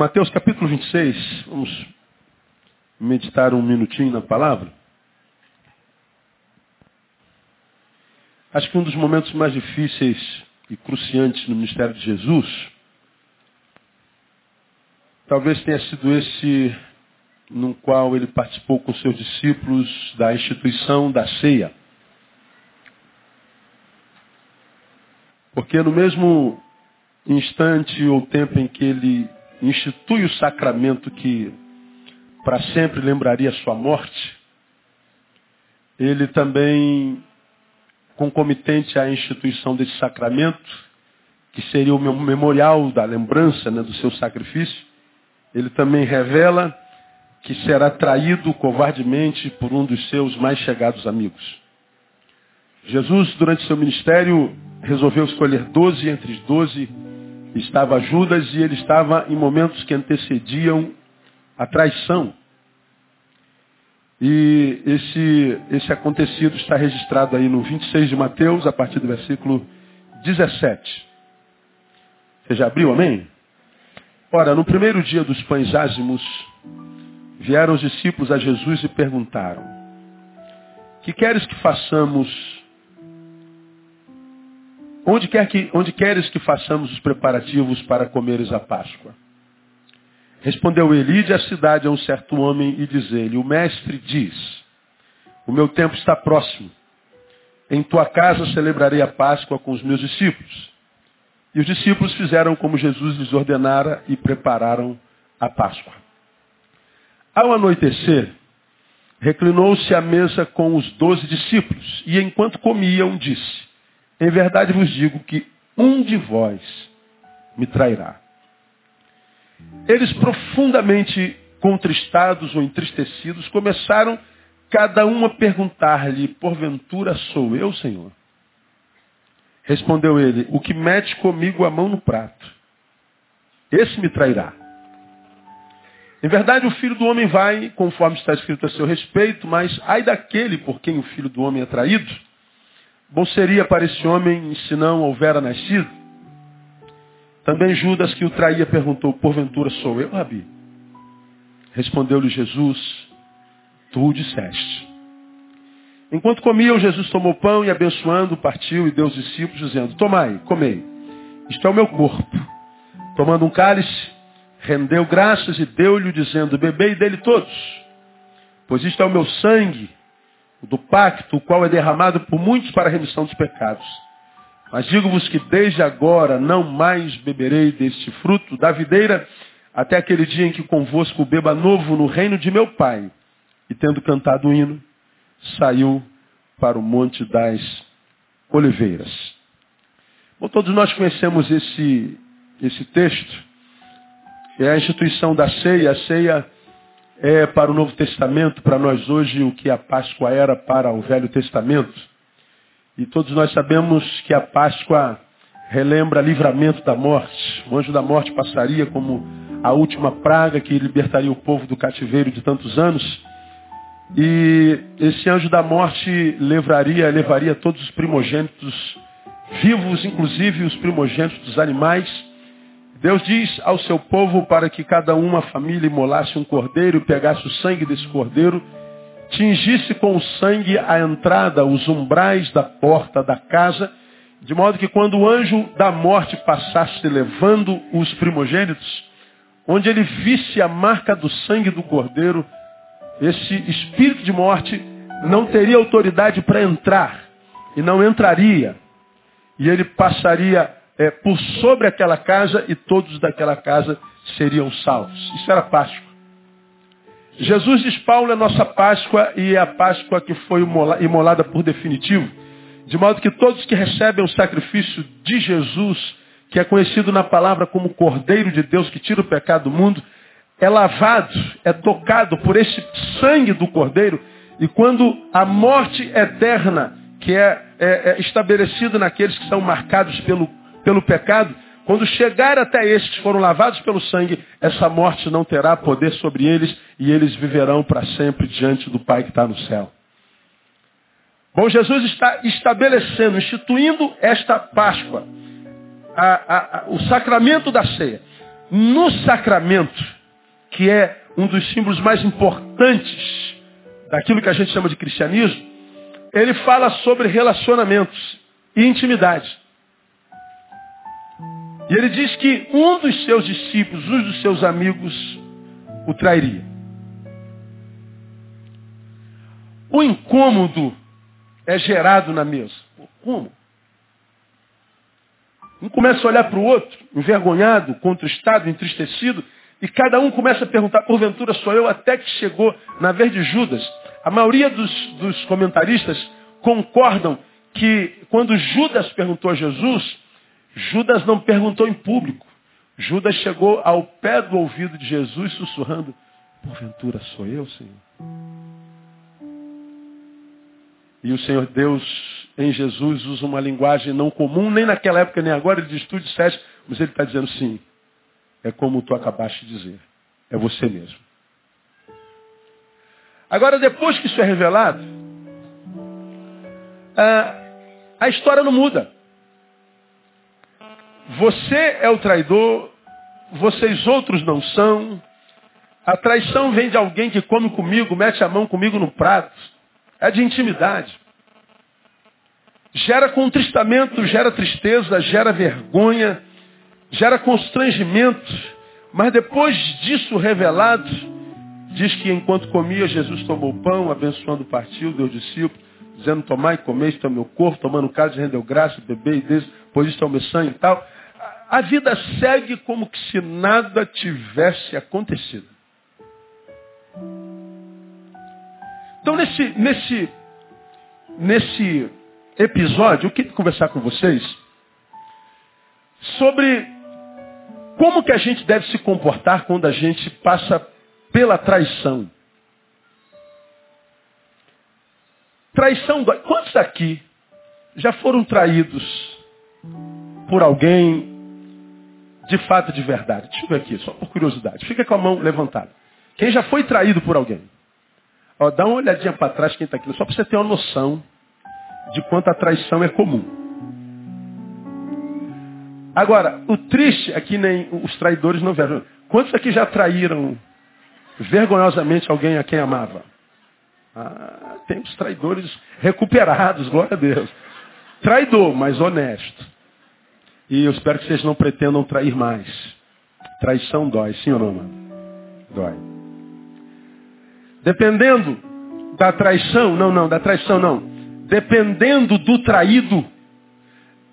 Mateus capítulo 26, vamos meditar um minutinho na palavra. Acho que um dos momentos mais difíceis e cruciantes no ministério de Jesus, talvez tenha sido esse no qual ele participou com seus discípulos da instituição da ceia. Porque no mesmo instante ou tempo em que ele institui o sacramento que para sempre lembraria sua morte, ele também, concomitente à instituição desse sacramento, que seria o memorial da lembrança né, do seu sacrifício, ele também revela que será traído covardemente por um dos seus mais chegados amigos. Jesus, durante seu ministério, resolveu escolher doze entre os doze estava Judas e ele estava em momentos que antecediam a traição. E esse, esse acontecido está registrado aí no 26 de Mateus, a partir do versículo 17. Você já abriu, amém? Ora, no primeiro dia dos pães ázimos, vieram os discípulos a Jesus e perguntaram, que queres que façamos Onde, quer que, onde queres que façamos os preparativos para comeres a Páscoa? Respondeu ele, ide à cidade a um certo homem e diz ele, o mestre diz, o meu tempo está próximo. Em tua casa celebrarei a Páscoa com os meus discípulos. E os discípulos fizeram como Jesus lhes ordenara e prepararam a Páscoa. Ao anoitecer, reclinou-se à mesa com os doze discípulos e enquanto comiam disse, em verdade vos digo que um de vós me trairá. Eles profundamente contristados ou entristecidos começaram cada um a perguntar-lhe, porventura sou eu, Senhor? Respondeu ele, o que mete comigo a mão no prato, esse me trairá. Em verdade, o filho do homem vai, conforme está escrito a seu respeito, mas ai daquele por quem o filho do homem é traído. Bom seria para esse homem se não houvera nascido. Também Judas, que o traía, perguntou, porventura sou eu, Rabi? Respondeu-lhe Jesus, tu o disseste. Enquanto comiam, Jesus tomou pão e abençoando, partiu e deu aos discípulos, dizendo, tomai, comei, isto é o meu corpo. Tomando um cálice, rendeu graças e deu-lhe, dizendo, bebei dele todos, pois isto é o meu sangue, do pacto, o qual é derramado por muitos para a remissão dos pecados. Mas digo-vos que desde agora não mais beberei deste fruto da videira, até aquele dia em que convosco beba novo no reino de meu Pai. E tendo cantado o hino, saiu para o Monte das Oliveiras. Bom, todos nós conhecemos esse, esse texto. É a instituição da ceia. A ceia é para o Novo Testamento, para nós hoje, o que a Páscoa era para o Velho Testamento. E todos nós sabemos que a Páscoa relembra livramento da morte. O anjo da morte passaria como a última praga que libertaria o povo do cativeiro de tantos anos. E esse anjo da morte levaria, levaria todos os primogênitos vivos, inclusive os primogênitos dos animais, Deus diz ao seu povo para que cada uma família imolasse um cordeiro pegasse o sangue desse cordeiro, tingisse com o sangue a entrada, os umbrais da porta da casa, de modo que quando o anjo da morte passasse levando os primogênitos, onde ele visse a marca do sangue do cordeiro, esse espírito de morte não teria autoridade para entrar e não entraria. E ele passaria é, por sobre aquela casa e todos daquela casa seriam salvos. Isso era Páscoa. Jesus diz, Paulo é nossa Páscoa e é a Páscoa que foi imolada por definitivo. De modo que todos que recebem o sacrifício de Jesus, que é conhecido na palavra como Cordeiro de Deus que tira o pecado do mundo, é lavado, é tocado por esse sangue do Cordeiro. E quando a morte eterna, que é, é, é estabelecida naqueles que são marcados pelo pelo pecado, quando chegar até estes foram lavados pelo sangue, essa morte não terá poder sobre eles e eles viverão para sempre diante do Pai que está no céu. Bom, Jesus está estabelecendo, instituindo esta Páscoa, a, a, a, o sacramento da ceia, no sacramento, que é um dos símbolos mais importantes daquilo que a gente chama de cristianismo, ele fala sobre relacionamentos e intimidade. E ele diz que um dos seus discípulos, um dos seus amigos, o trairia. O incômodo é gerado na mesa. Como? Um começa a olhar para o outro, envergonhado, contristado, entristecido, e cada um começa a perguntar, porventura sou eu, até que chegou na vez de Judas. A maioria dos, dos comentaristas concordam que quando Judas perguntou a Jesus, Judas não perguntou em público. Judas chegou ao pé do ouvido de Jesus sussurrando, porventura sou eu, Senhor? E o Senhor Deus em Jesus usa uma linguagem não comum, nem naquela época, nem agora, ele diz tudo disseste, mas ele está dizendo sim. É como tu acabaste de dizer. É você mesmo. Agora, depois que isso é revelado, a, a história não muda. Você é o traidor, vocês outros não são. A traição vem de alguém que come comigo, mete a mão comigo no prato. É de intimidade. Gera contristamento, gera tristeza, gera vergonha, gera constrangimento. Mas depois disso revelado, diz que enquanto comia, Jesus tomou o pão, abençoando, partiu, deu discípulo, dizendo, tomai e comei, isto meu corpo, tomando o cálice, rendeu graça, bebei e pois isto é o meu sangue e tal. A vida segue como que se nada tivesse acontecido. Então, nesse, nesse, nesse episódio, eu queria conversar com vocês sobre como que a gente deve se comportar quando a gente passa pela traição. Traição dói. Quantos aqui já foram traídos por alguém de fato, de verdade. Deixa eu ver aqui, só por curiosidade. Fica com a mão levantada. Quem já foi traído por alguém? Ó, dá uma olhadinha para trás quem está aqui, só para você ter uma noção de quanto a traição é comum. Agora, o triste é nem os traidores não vejam. Quantos aqui já traíram vergonhosamente alguém a quem amava? Ah, tem os traidores recuperados, glória a Deus. Traidor, mas honesto. E eu espero que vocês não pretendam trair mais. Traição dói, sim ou não, mano? Dói. Dependendo da traição, não, não, da traição não. Dependendo do traído,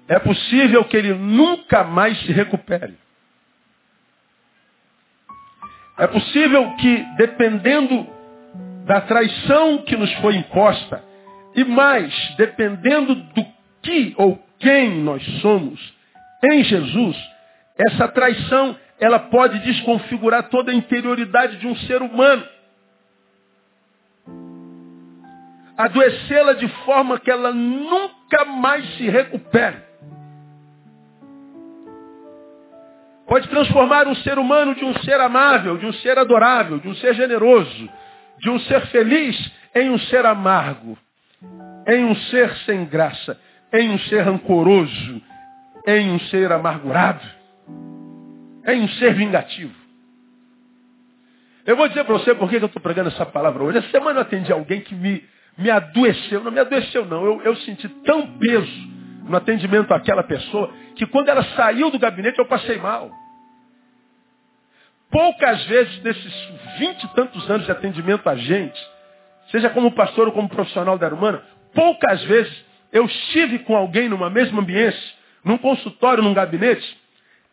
é possível que ele nunca mais se recupere. É possível que, dependendo da traição que nos foi imposta, e mais, dependendo do que ou quem nós somos, em Jesus, essa traição, ela pode desconfigurar toda a interioridade de um ser humano. Adoecê-la de forma que ela nunca mais se recupere. Pode transformar um ser humano de um ser amável, de um ser adorável, de um ser generoso, de um ser feliz, em um ser amargo, em um ser sem graça, em um ser rancoroso, em um ser amargurado, em um ser vingativo. Eu vou dizer para você por que eu estou pregando essa palavra hoje. Essa semana eu atendi alguém que me, me adoeceu. Não me adoeceu, não. Eu, eu senti tão peso no atendimento àquela pessoa que quando ela saiu do gabinete eu passei mal. Poucas vezes nesses vinte e tantos anos de atendimento a gente, seja como pastor ou como profissional da área humana, poucas vezes eu estive com alguém numa mesma ambiência num consultório, num gabinete,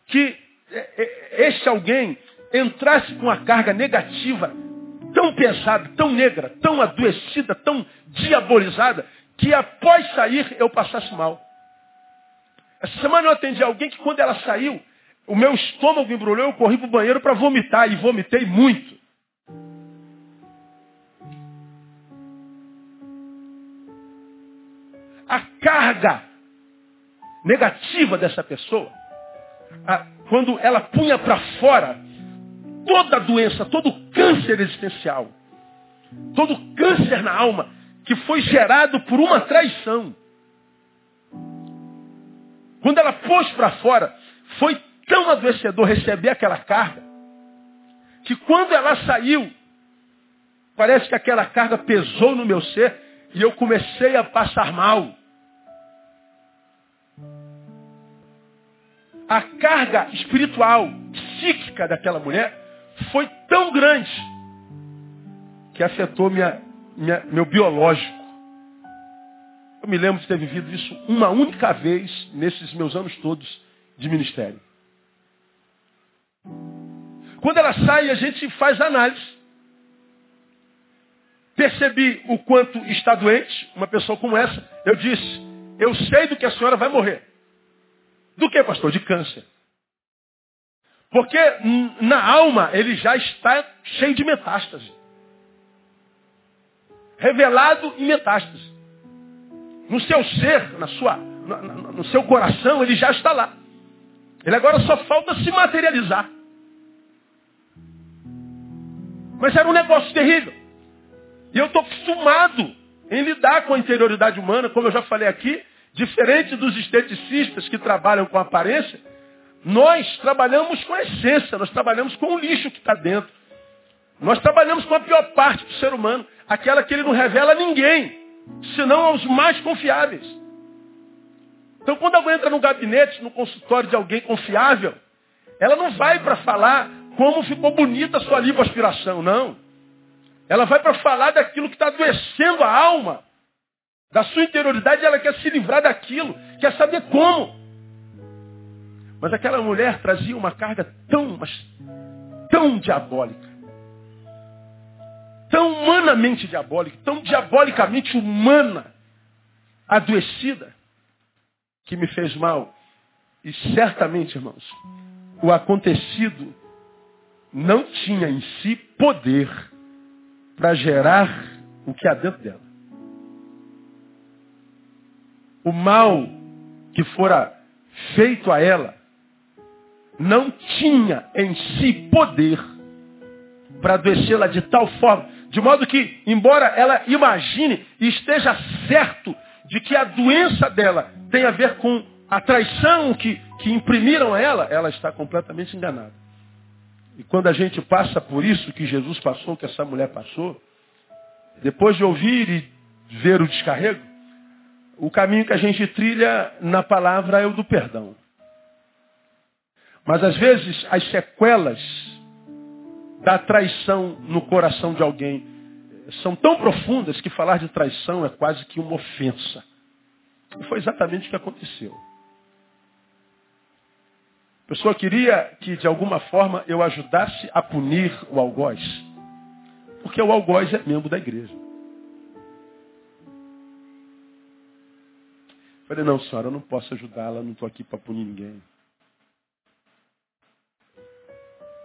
que é, é, este alguém entrasse com uma carga negativa tão pesada, tão negra, tão adoecida, tão diabolizada, que após sair eu passasse mal. Essa semana eu atendi alguém que quando ela saiu, o meu estômago embrulhou, eu corri para o banheiro para vomitar e vomitei muito. A carga negativa dessa pessoa, quando ela punha para fora toda a doença, todo o câncer existencial, todo o câncer na alma que foi gerado por uma traição. Quando ela pôs para fora, foi tão adoecedor receber aquela carga, que quando ela saiu, parece que aquela carga pesou no meu ser e eu comecei a passar mal. A carga espiritual, psíquica daquela mulher foi tão grande que afetou minha, minha, meu biológico. Eu me lembro de ter vivido isso uma única vez nesses meus anos todos de ministério. Quando ela sai, a gente faz análise. Percebi o quanto está doente, uma pessoa como essa. Eu disse, eu sei do que a senhora vai morrer. Do que, pastor? De câncer. Porque na alma ele já está cheio de metástase. Revelado em metástase. No seu ser, na sua, no, no seu coração, ele já está lá. Ele agora só falta se materializar. Mas era um negócio terrível. E eu estou acostumado em lidar com a interioridade humana, como eu já falei aqui, diferente dos esteticistas que trabalham com aparência, nós trabalhamos com a essência, nós trabalhamos com o lixo que está dentro. Nós trabalhamos com a pior parte do ser humano, aquela que ele não revela a ninguém, senão aos mais confiáveis. Então, quando alguém entra no gabinete, no consultório de alguém confiável, ela não vai para falar como ficou bonita a sua lipoaspiração, não. Ela vai para falar daquilo que está adoecendo a alma, da sua interioridade, ela quer se livrar daquilo, quer saber como. Mas aquela mulher trazia uma carga tão, mas tão diabólica. Tão humanamente diabólica, tão diabolicamente humana, adoecida, que me fez mal. E certamente, irmãos, o acontecido não tinha em si poder para gerar o que há dentro dela. O mal que fora feito a ela não tinha em si poder para adoecê-la de tal forma, de modo que, embora ela imagine e esteja certo de que a doença dela tem a ver com a traição que, que imprimiram a ela, ela está completamente enganada. E quando a gente passa por isso que Jesus passou, que essa mulher passou, depois de ouvir e ver o descarrego, o caminho que a gente trilha na palavra é o do perdão. Mas às vezes as sequelas da traição no coração de alguém são tão profundas que falar de traição é quase que uma ofensa. E foi exatamente o que aconteceu. A pessoa queria que de alguma forma eu ajudasse a punir o algoz. Porque o algoz é membro da igreja. Falei, não, senhora, eu não posso ajudá-la, não estou aqui para punir ninguém.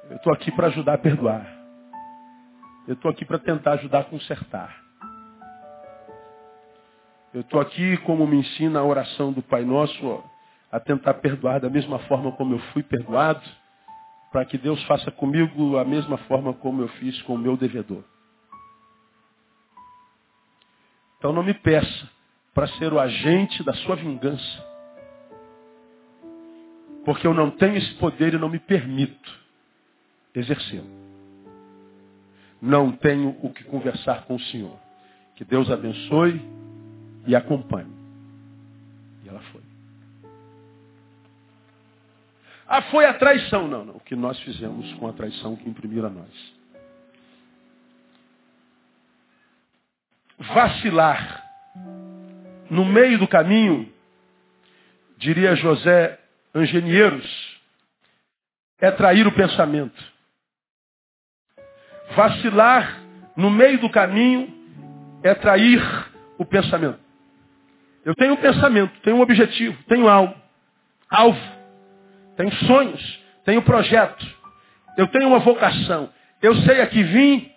Eu estou aqui para ajudar a perdoar. Eu estou aqui para tentar ajudar a consertar. Eu estou aqui, como me ensina a oração do Pai Nosso, a tentar perdoar da mesma forma como eu fui perdoado, para que Deus faça comigo a mesma forma como eu fiz com o meu devedor. Então não me peça para ser o agente da sua vingança. Porque eu não tenho esse poder e não me permito exercê-lo. Não tenho o que conversar com o Senhor. Que Deus abençoe e acompanhe. E ela foi. Ah, foi a traição. Não, não. O que nós fizemos com a traição que imprimiram a nós. Vacilar. No meio do caminho, diria José Angenieiros, é trair o pensamento. Vacilar no meio do caminho é trair o pensamento. Eu tenho um pensamento, tenho um objetivo, tenho algo, alvo, tenho sonhos, tenho projeto, eu tenho uma vocação. Eu sei a que vim,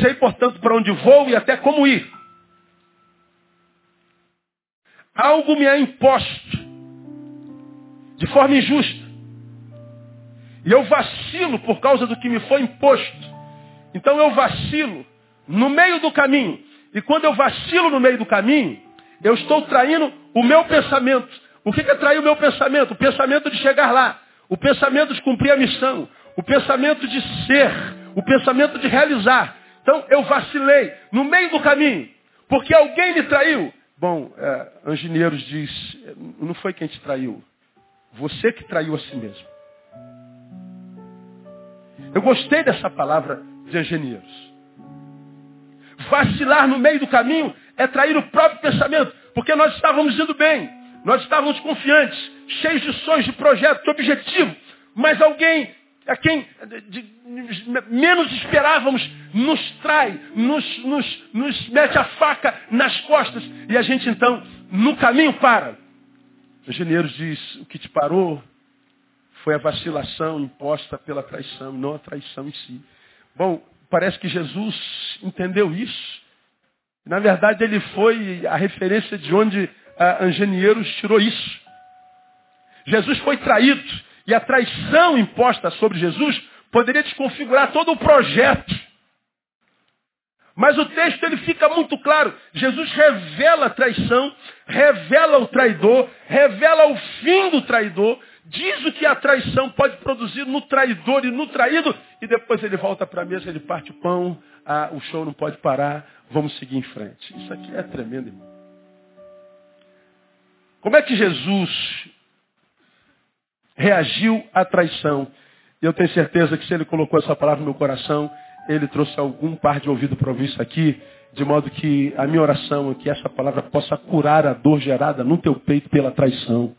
sei, portanto, para onde vou e até como ir. Algo me é imposto de forma injusta. E eu vacilo por causa do que me foi imposto. Então eu vacilo no meio do caminho. E quando eu vacilo no meio do caminho, eu estou traindo o meu pensamento. O que é trair o meu pensamento? O pensamento de chegar lá. o pensamento de cumprir a missão, o pensamento de ser, o pensamento de realizar. Então eu vacilei no meio do caminho, porque alguém me traiu. Bom, é, Angineiros diz, não foi quem te traiu, você que traiu a si mesmo. Eu gostei dessa palavra de Angineiros. Vacilar no meio do caminho é trair o próprio pensamento, porque nós estávamos indo bem, nós estávamos confiantes, cheios de sonhos, de projetos, de objetivo, mas alguém a quem de, menos esperávamos nos trai, nos, nos, nos mete a faca nas costas e a gente então no caminho para. O engenheiro diz, o que te parou foi a vacilação imposta pela traição, não a traição em si. Bom, parece que Jesus entendeu isso. Na verdade, ele foi a referência de onde a Angenieros tirou isso. Jesus foi traído. E a traição imposta sobre Jesus poderia desconfigurar todo o projeto. Mas o texto ele fica muito claro. Jesus revela a traição, revela o traidor, revela o fim do traidor, diz o que a traição pode produzir no traidor e no traído, e depois ele volta para a mesa, ele parte o pão, ah, o show não pode parar, vamos seguir em frente. Isso aqui é tremendo, irmão. Como é que Jesus reagiu à traição? E eu tenho certeza que se ele colocou essa palavra no meu coração, ele trouxe algum par de ouvido para ouvir isso aqui, de modo que a minha oração é que essa palavra possa curar a dor gerada no teu peito pela traição.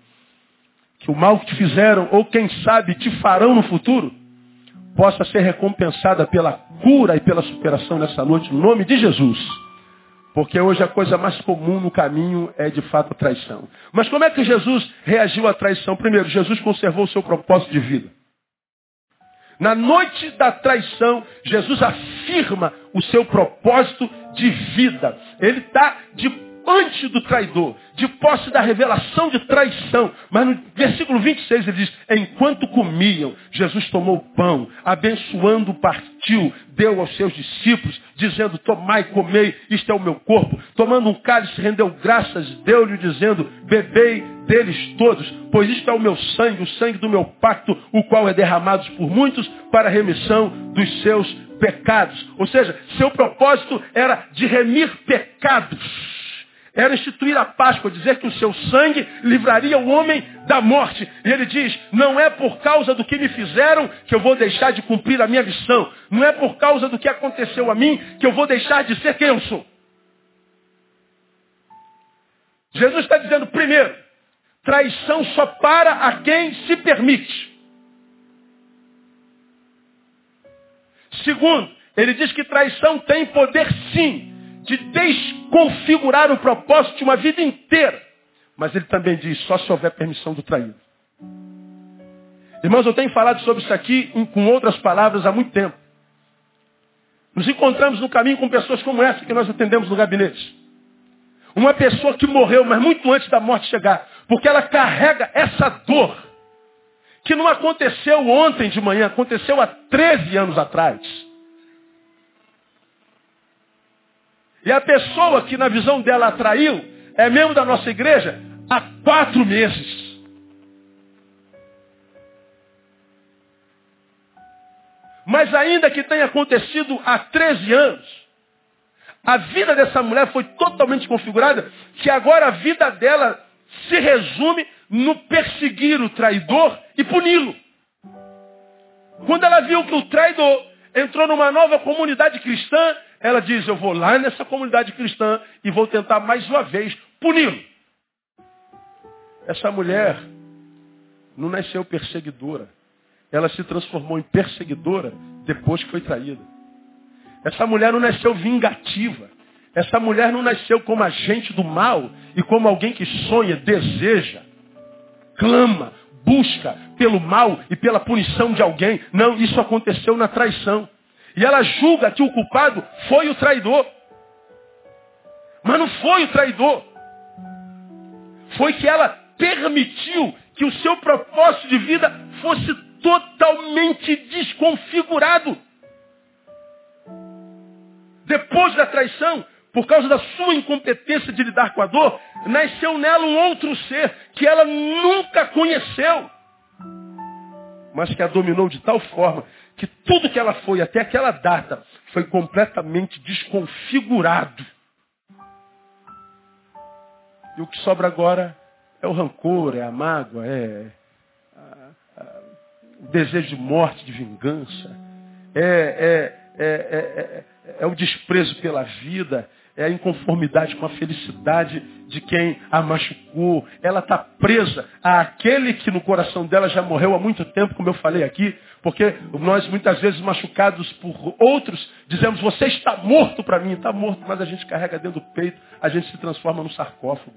Que o mal que te fizeram, ou quem sabe te farão no futuro, possa ser recompensada pela cura e pela superação nessa noite, no nome de Jesus. Porque hoje a coisa mais comum no caminho é de fato a traição. Mas como é que Jesus reagiu à traição? Primeiro, Jesus conservou o seu propósito de vida. Na noite da traição, Jesus afirma o seu propósito de vida. Ele está de antes do traidor, de posse da revelação de traição. Mas no versículo 26 ele diz, enquanto comiam, Jesus tomou o pão, abençoando, partiu, deu aos seus discípulos, dizendo, tomai, comei, isto é o meu corpo. Tomando um cálice, rendeu graças, deu-lhe, dizendo, bebei deles todos, pois isto é o meu sangue, o sangue do meu pacto, o qual é derramado por muitos para a remissão dos seus pecados. Ou seja, seu propósito era de remir pecados era instituir a Páscoa, dizer que o seu sangue livraria o homem da morte. E ele diz, não é por causa do que me fizeram que eu vou deixar de cumprir a minha missão. Não é por causa do que aconteceu a mim que eu vou deixar de ser quem eu sou. Jesus está dizendo, primeiro, traição só para a quem se permite. Segundo, ele diz que traição tem poder sim de desconfigurar o propósito de uma vida inteira. Mas ele também diz, só se houver permissão do traído. Irmãos, eu tenho falado sobre isso aqui com outras palavras há muito tempo. Nos encontramos no caminho com pessoas como essa que nós atendemos no gabinete. Uma pessoa que morreu, mas muito antes da morte chegar. Porque ela carrega essa dor. Que não aconteceu ontem de manhã, aconteceu há 13 anos atrás. E a pessoa que na visão dela atraiu é membro da nossa igreja há quatro meses. Mas ainda que tenha acontecido há 13 anos, a vida dessa mulher foi totalmente configurada que agora a vida dela se resume no perseguir o traidor e puni-lo. Quando ela viu que o traidor entrou numa nova comunidade cristã, ela diz, eu vou lá nessa comunidade cristã e vou tentar mais uma vez puni-lo. Essa mulher não nasceu perseguidora. Ela se transformou em perseguidora depois que foi traída. Essa mulher não nasceu vingativa. Essa mulher não nasceu como agente do mal e como alguém que sonha, deseja, clama, busca pelo mal e pela punição de alguém. Não, isso aconteceu na traição. E ela julga que o culpado foi o traidor. Mas não foi o traidor. Foi que ela permitiu que o seu propósito de vida fosse totalmente desconfigurado. Depois da traição, por causa da sua incompetência de lidar com a dor, nasceu nela um outro ser que ela nunca conheceu. mas que a dominou de tal forma que tudo que ela foi até aquela data foi completamente desconfigurado. E o que sobra agora é o rancor, é a mágoa, é o desejo de morte, de vingança, é, é, é, é, o desprezo pela vida, é a inconformidade com a felicidade de quem a machucou. Ela está presa àquele que no coração dela já morreu há muito tempo, como eu falei aqui, porque nós muitas vezes machucados por outros, dizemos, você está morto para mim, está morto, mas a gente carrega dentro do peito, a gente se transforma num sarcófago.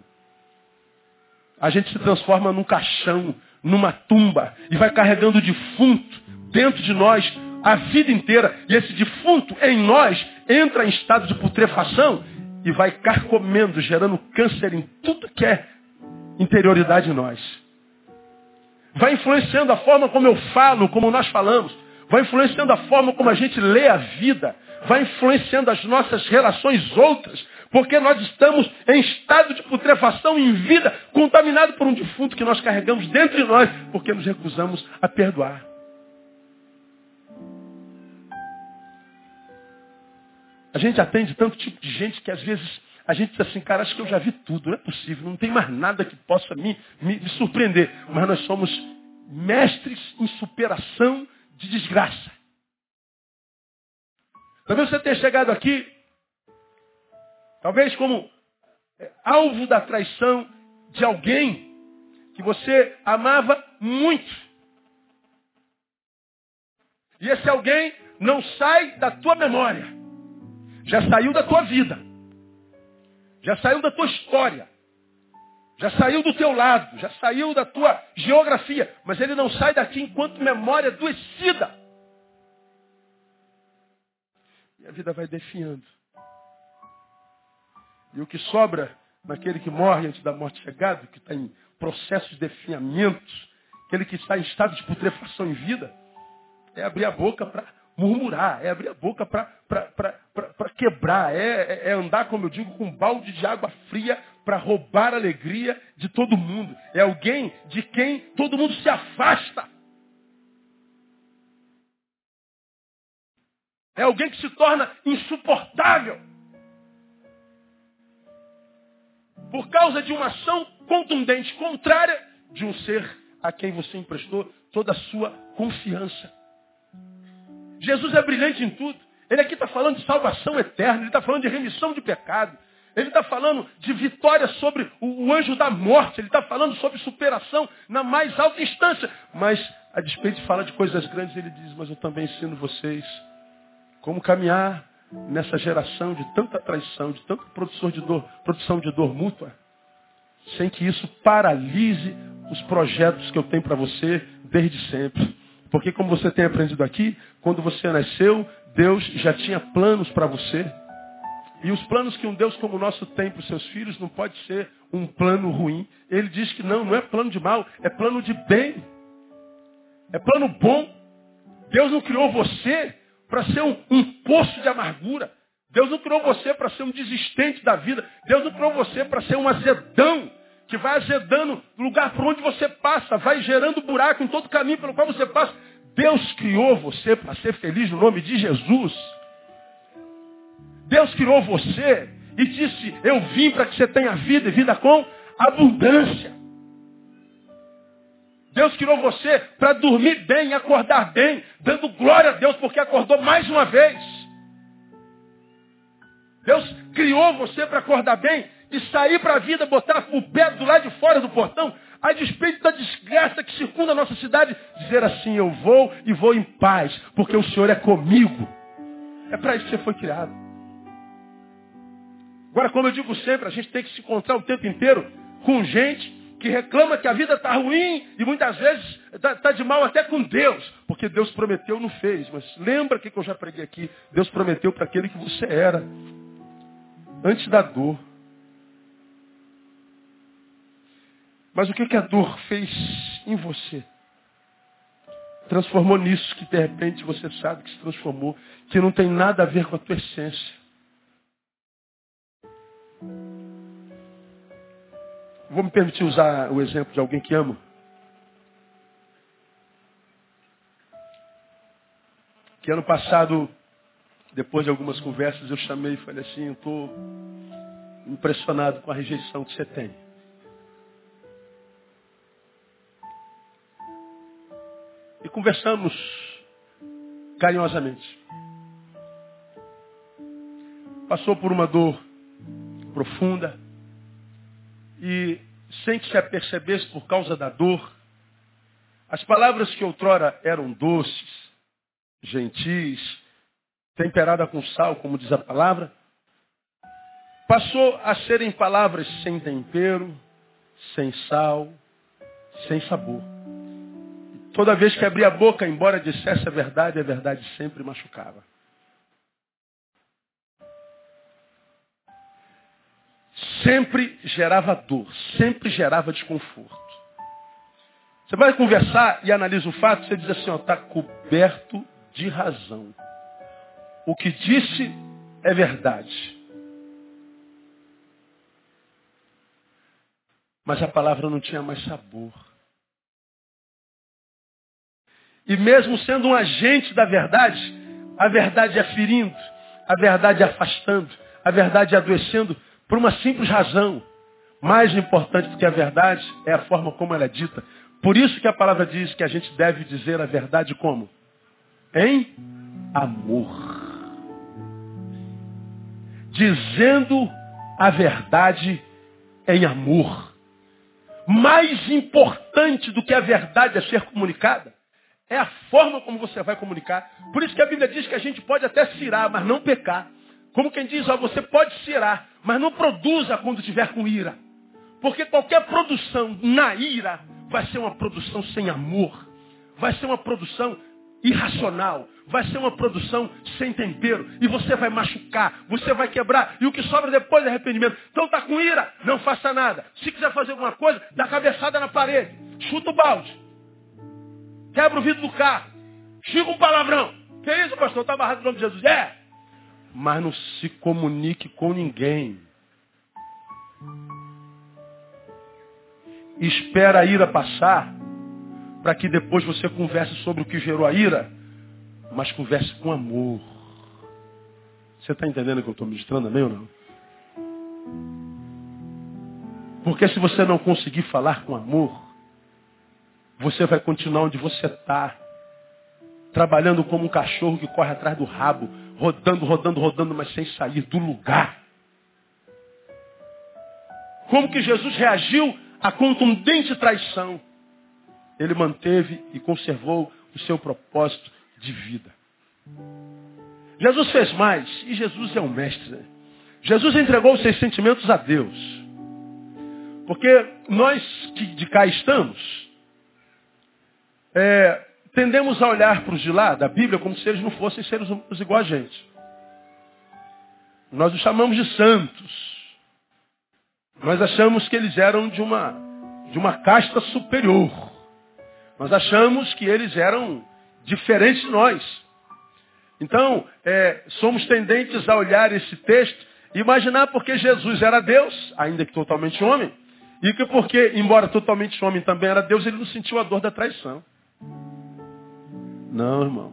A gente se transforma num caixão, numa tumba, e vai carregando o defunto dentro de nós a vida inteira. E esse defunto em nós entra em estado de putrefação e vai carcomendo, gerando câncer em tudo que é interioridade em nós. Vai influenciando a forma como eu falo, como nós falamos. Vai influenciando a forma como a gente lê a vida. Vai influenciando as nossas relações outras. Porque nós estamos em estado de putrefação em vida, contaminado por um defunto que nós carregamos dentro de nós, porque nos recusamos a perdoar. A gente atende tanto tipo de gente que às vezes a gente diz assim, cara, acho que eu já vi tudo, não é possível, não tem mais nada que possa me, me, me surpreender. Mas nós somos mestres em superação de desgraça. Talvez você tenha chegado aqui, talvez como é, alvo da traição de alguém que você amava muito. E esse alguém não sai da tua memória. Já saiu da tua vida. Já saiu da tua história. Já saiu do teu lado. Já saiu da tua geografia. Mas ele não sai daqui enquanto memória adoecida. E a vida vai definhando. E o que sobra naquele que morre antes da morte chegada, que está em processo de definhamento, aquele que está em estado de putrefação em vida, é abrir a boca para murmurar, é abrir a boca para quebrar, é, é, é, andar, como eu digo, com um balde de água fria para roubar a alegria de todo mundo. É alguém de quem todo mundo se afasta. É alguém que se torna insuportável. Por causa de uma ação contundente, contrária de um ser a quem você emprestou toda a sua confiança. Jesus é brilhante em tudo. Ele aqui está falando de salvação eterna, ele está falando de remissão de pecado. Ele está falando de vitória sobre o, anjo da morte. Ele está falando sobre superação na mais alta instância. Mas, a despeito de falar de coisas grandes, ele diz, mas eu também ensino vocês como caminhar nessa geração de tanta traição, de tanta produção de dor, produção de dor mútua, sem que isso paralise os projetos que eu tenho para você desde sempre. Porque como você tem aprendido aqui, quando você nasceu, Deus já tinha planos para você. E os planos que um Deus como o nosso tem para os seus filhos não pode ser um plano ruim. Ele diz que não, não é plano de mal, é plano de bem. É plano bom. Deus não criou você para ser um, um poço de amargura. Deus não criou você para ser um desistente da vida. Deus não criou você para ser um azedão que vai azedando o lugar por onde você passa, vai gerando buraco em todo o caminho pelo qual você passa. Deus criou você para ser feliz no nome de Jesus. Deus criou você e disse, eu vim para que você tenha vida e vida com abundância. Deus criou você para dormir bem, acordar bem, dando glória a Deus porque acordou mais uma vez. Deus criou você para acordar bem e sair para a vida, botar o pé do lado de fora do portão, a despeito da desgraça que circunda a nossa cidade, dizer assim, eu vou e vou em paz, porque o Senhor é comigo. É para isso que você foi criado. Agora, como eu digo sempre, a gente tem que se encontrar o tempo inteiro com gente que reclama que a vida está ruim e muitas vezes está tá de mal até com Deus, porque Deus prometeu, não fez. Mas lembra que eu já preguei aqui? Deus prometeu para aquele que você era, antes da dor. Mas o que, que a dor fez em você? Transformou nisso que de repente você sabe que se transformou, que não tem nada a ver com a tua essência. Vou me permitir usar o exemplo de alguém que amo. que ano passado, depois de algumas conversas, eu chamei e falei assim, eu estou impressionado com a rejeição que você tem. Conversamos carinhosamente. Passou por uma dor profunda e sem que se apercebesse por causa da dor, as palavras que outrora eram doces, gentis, temperada com sal, como diz a palavra, passou a serem palavras sem tempero, sem sal, sem sabor. Toda vez que abria a boca, embora dissesse a verdade, a verdade sempre machucava. Sempre gerava dor, sempre gerava desconforto. Você vai conversar e analisa o fato, você diz assim, está coberto de razão. O que disse é verdade. Mas a palavra não tinha mais sabor. E mesmo sendo um agente da verdade, a verdade é ferindo, a verdade é afastando, a verdade é adoecendo por uma simples razão. Mais importante do que a verdade é a forma como ela é dita. Por isso que a palavra diz que a gente deve dizer a verdade como? Em amor. Dizendo a verdade em amor. Mais importante do que a verdade a ser comunicada é a forma como você vai comunicar. Por isso que a Bíblia diz que a gente pode até cirar, mas não pecar. Como quem diz, ó, você pode cirar, mas não produza quando tiver com ira. Porque qualquer produção na ira vai ser uma produção sem amor. Vai ser uma produção irracional. Vai ser uma produção sem tempero. E você vai machucar, você vai quebrar. E o que sobra depois é arrependimento. Então tá com ira, não faça nada. Se quiser fazer alguma coisa, dá cabeçada na parede. Chuta o balde. Quebra o vidro do carro. Xinga um palavrão. Que isso, pastor? Está amarrado no nome de Jesus. É mas não se comunique com ninguém. Espera a ira passar, para que depois você converse sobre o que gerou a ira, mas converse com amor. Você está entendendo o que eu estou ministrando, amém ou não? Porque se você não conseguir falar com amor, você vai continuar onde você está, trabalhando como um cachorro que corre atrás do rabo, rodando, rodando, rodando, mas sem sair do lugar. Como que Jesus reagiu à contundente traição? Ele manteve e conservou o seu propósito de vida. Jesus fez mais, e Jesus é um mestre. Né? Jesus entregou os seus sentimentos a Deus. Porque nós que de cá estamos, é, tendemos a olhar para os de lá da Bíblia como se eles não fossem seres humanos igual a gente. Nós os chamamos de santos. Nós achamos que eles eram de uma, de uma casta superior. Nós achamos que eles eram diferentes de nós. Então, é, somos tendentes a olhar esse texto e imaginar porque Jesus era Deus, ainda que totalmente homem, e que porque, embora totalmente homem também era Deus, ele não sentiu a dor da traição. Não, irmão.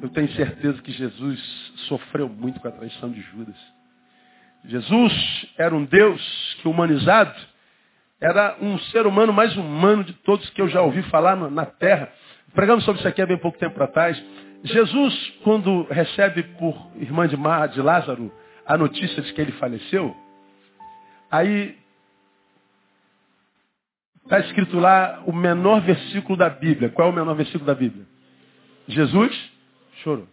Eu tenho certeza que Jesus sofreu muito com a traição de Judas. Jesus era um Deus que humanizado era um ser humano mais humano de todos que eu já ouvi falar na terra. Pregando sobre isso aqui há bem pouco tempo atrás. Jesus, quando recebe por irmã de, Mar, de Lázaro a notícia de que ele faleceu, aí está escrito lá o menor versículo da Bíblia. Qual é o menor versículo da Bíblia? Jesus chorou.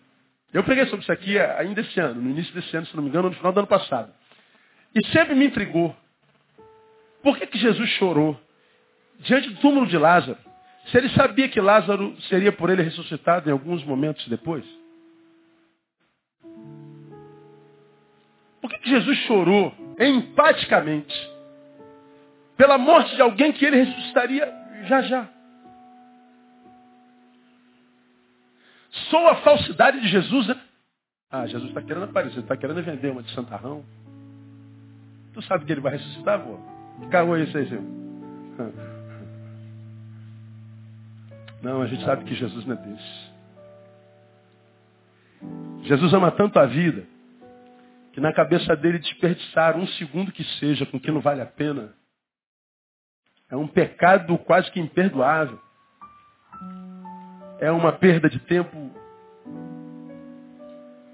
Eu preguei sobre isso aqui ainda esse ano, no início desse ano, se não me engano, no final do ano passado. E sempre me intrigou. Por que, que Jesus chorou diante do túmulo de Lázaro? Se ele sabia que Lázaro seria por ele ressuscitado em alguns momentos depois? Por que, que Jesus chorou empaticamente pela morte de alguém que ele ressuscitaria já já? Sou a falsidade de Jesus, né? Ah, Jesus está querendo aparecer, está querendo vender uma de santarrão. Tu sabe que ele vai ressuscitar, pô? É esse aí, senhor? Não, a gente sabe que Jesus não é desse. Jesus ama tanto a vida que na cabeça dele desperdiçar um segundo que seja com que não vale a pena é um pecado quase que imperdoável. É uma perda de tempo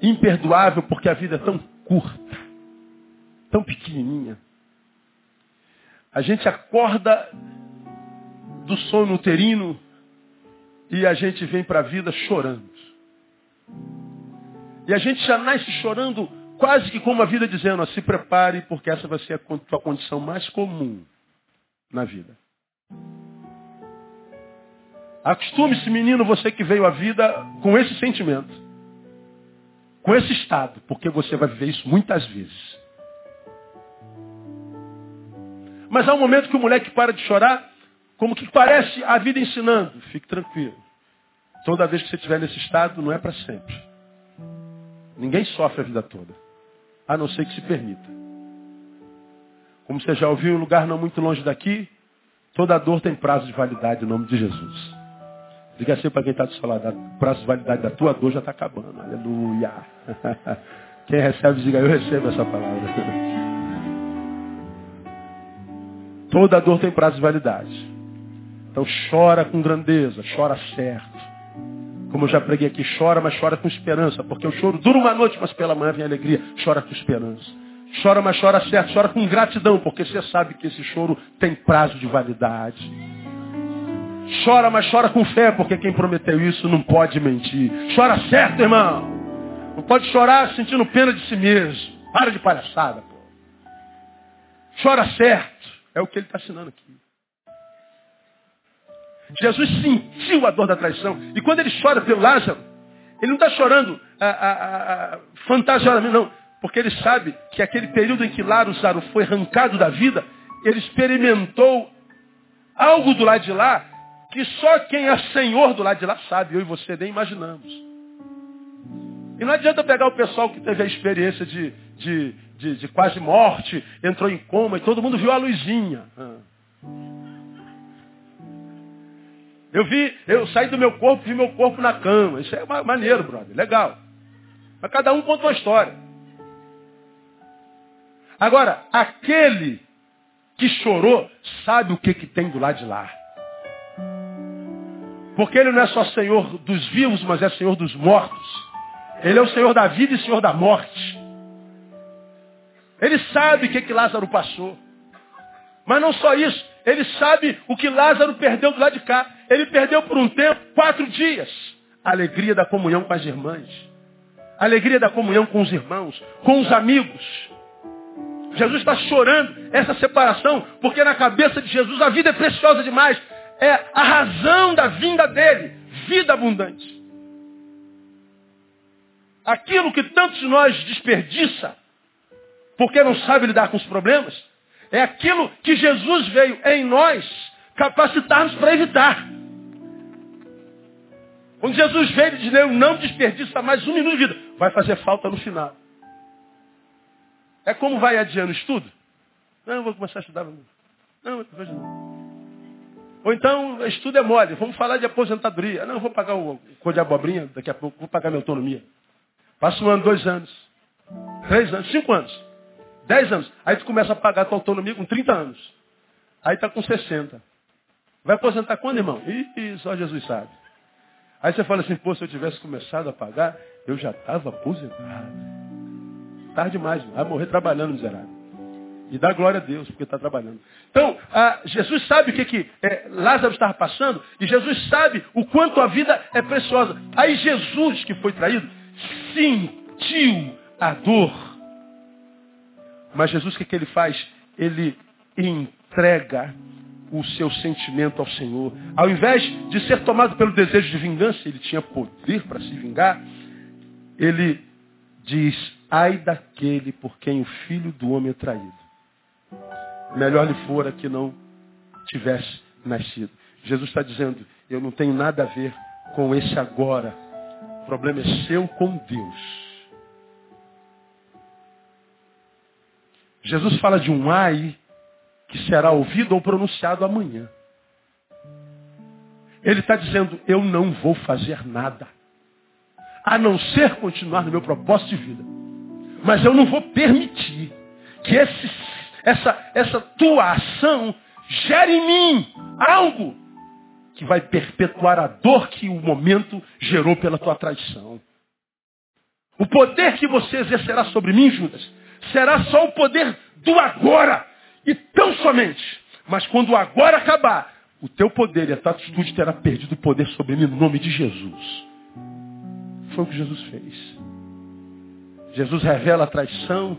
imperdoável porque a vida é tão curta, tão pequenininha. A gente acorda do sono uterino e a gente vem para a vida chorando. E a gente já nasce chorando quase que como a vida dizendo, ó, se prepare porque essa vai ser a tua condição mais comum na vida. Acostume-se, menino, você que veio à vida com esse sentimento, com esse estado, porque você vai viver isso muitas vezes. Mas há um momento que o moleque para de chorar, como que parece a vida ensinando. Fique tranquilo. Toda vez que você estiver nesse estado, não é para sempre. Ninguém sofre a vida toda, a não ser que se permita. Como você já ouviu, um lugar não muito longe daqui, toda dor tem prazo de validade em nome de Jesus. Diga assim para quem está do seu lado, o prazo de validade da tua dor já está acabando. Aleluia. Quem recebe, diga, eu recebo essa palavra. Toda dor tem prazo de validade. Então chora com grandeza, chora certo. Como eu já preguei aqui, chora, mas chora com esperança, porque o choro dura uma noite, mas pela manhã vem alegria. Chora com esperança. Chora, mas chora certo, chora com gratidão, porque você sabe que esse choro tem prazo de validade. Chora, mas chora com fé, porque quem prometeu isso não pode mentir. Chora certo, irmão. Não pode chorar sentindo pena de si mesmo. Para de palhaçada, pô. Chora certo. É o que ele está ensinando aqui. Jesus sentiu a dor da traição. E quando ele chora pelo Lázaro, ele não está chorando a, a, a, fantasiosamente, não. Porque ele sabe que aquele período em que Lázaro foi arrancado da vida, ele experimentou algo do lado de lá que só quem é senhor do lado de lá sabe. Eu e você nem imaginamos. E não adianta pegar o pessoal que teve a experiência de, de, de, de quase morte, entrou em coma e todo mundo viu a luzinha. Ah. Eu vi, eu saí do meu corpo, vi meu corpo na cama. Isso é maneiro, brother, legal. Mas cada um conta uma história. Agora, aquele que chorou sabe o que, que tem do lado de lá. Porque ele não é só Senhor dos vivos, mas é Senhor dos mortos. Ele é o Senhor da vida e Senhor da morte. Ele sabe o que, que Lázaro passou. Mas não só isso, ele sabe o que Lázaro perdeu do lado de cá. Ele perdeu por um tempo, quatro dias, a alegria da comunhão com as irmãs. A alegria da comunhão com os irmãos, com os amigos. Jesus está chorando essa separação, porque na cabeça de Jesus a vida é preciosa demais. É a razão da vinda dele, vida abundante. Aquilo que tantos de nós desperdiça, porque não sabe lidar com os problemas, é aquilo que Jesus veio em nós capacitar-nos para evitar. Quando Jesus veio, ele disse, não desperdiça mais um minuto de vida. Vai fazer falta no final. É como vai adiando o estudo? Não, vou começar a estudar. Não, hoje não. Ou então, estudo é mole. Vamos falar de aposentadoria. Não, vou pagar o cor de abobrinha, daqui a pouco vou pagar minha autonomia. Passa um ano, dois anos. Três anos, cinco anos. 10 anos. Aí tu começa a pagar a tua autonomia com 30 anos. Aí está com 60. Vai aposentar quando, irmão? Ih, só Jesus sabe. Aí você fala assim, pô, se eu tivesse começado a pagar, eu já estava aposentado. Tarde demais, vai morrer trabalhando, miserável. E dá glória a Deus, porque está trabalhando. Então, ah, Jesus sabe o que, que é, Lázaro estava passando, e Jesus sabe o quanto a vida é preciosa. Aí Jesus, que foi traído, sentiu a dor mas Jesus, o que, que ele faz? Ele entrega o seu sentimento ao Senhor. Ao invés de ser tomado pelo desejo de vingança, ele tinha poder para se vingar, ele diz, ai daquele por quem o filho do homem é traído. Melhor lhe fora que não tivesse nascido. Jesus está dizendo, eu não tenho nada a ver com esse agora. O problema é seu com Deus. Jesus fala de um ai que será ouvido ou pronunciado amanhã. Ele está dizendo, eu não vou fazer nada. A não ser continuar no meu propósito de vida. Mas eu não vou permitir que esse, essa, essa tua ação gere em mim algo que vai perpetuar a dor que o momento gerou pela tua traição. O poder que você exercerá sobre mim, Judas, será só o poder do agora. E tão somente. Mas quando o agora acabar, o teu poder e a tua atitude terá perdido o poder sobre mim no nome de Jesus. Foi o que Jesus fez. Jesus revela a traição.